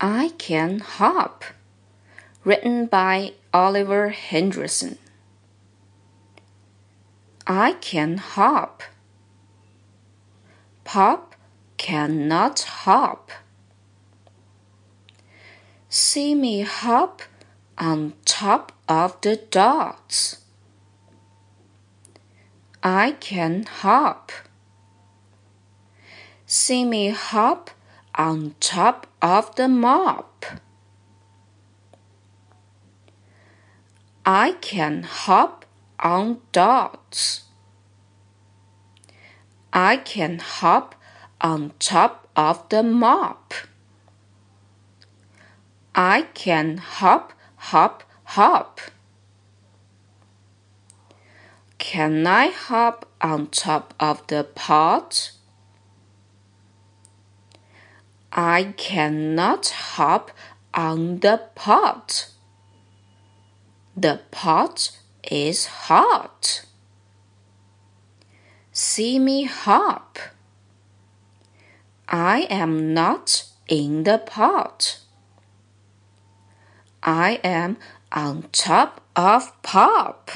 I Can Hop, written by Oliver Henderson. I can hop. Pop cannot hop. See me hop on top of the dots. I can hop. See me hop on top of the mop. I can hop on dots. I can hop on top of the mop. I can hop, hop, hop. Can I hop on top of the pot? I cannot hop on the pot. The pot is hot. See me hop. I am not in the pot. I am on top of pop.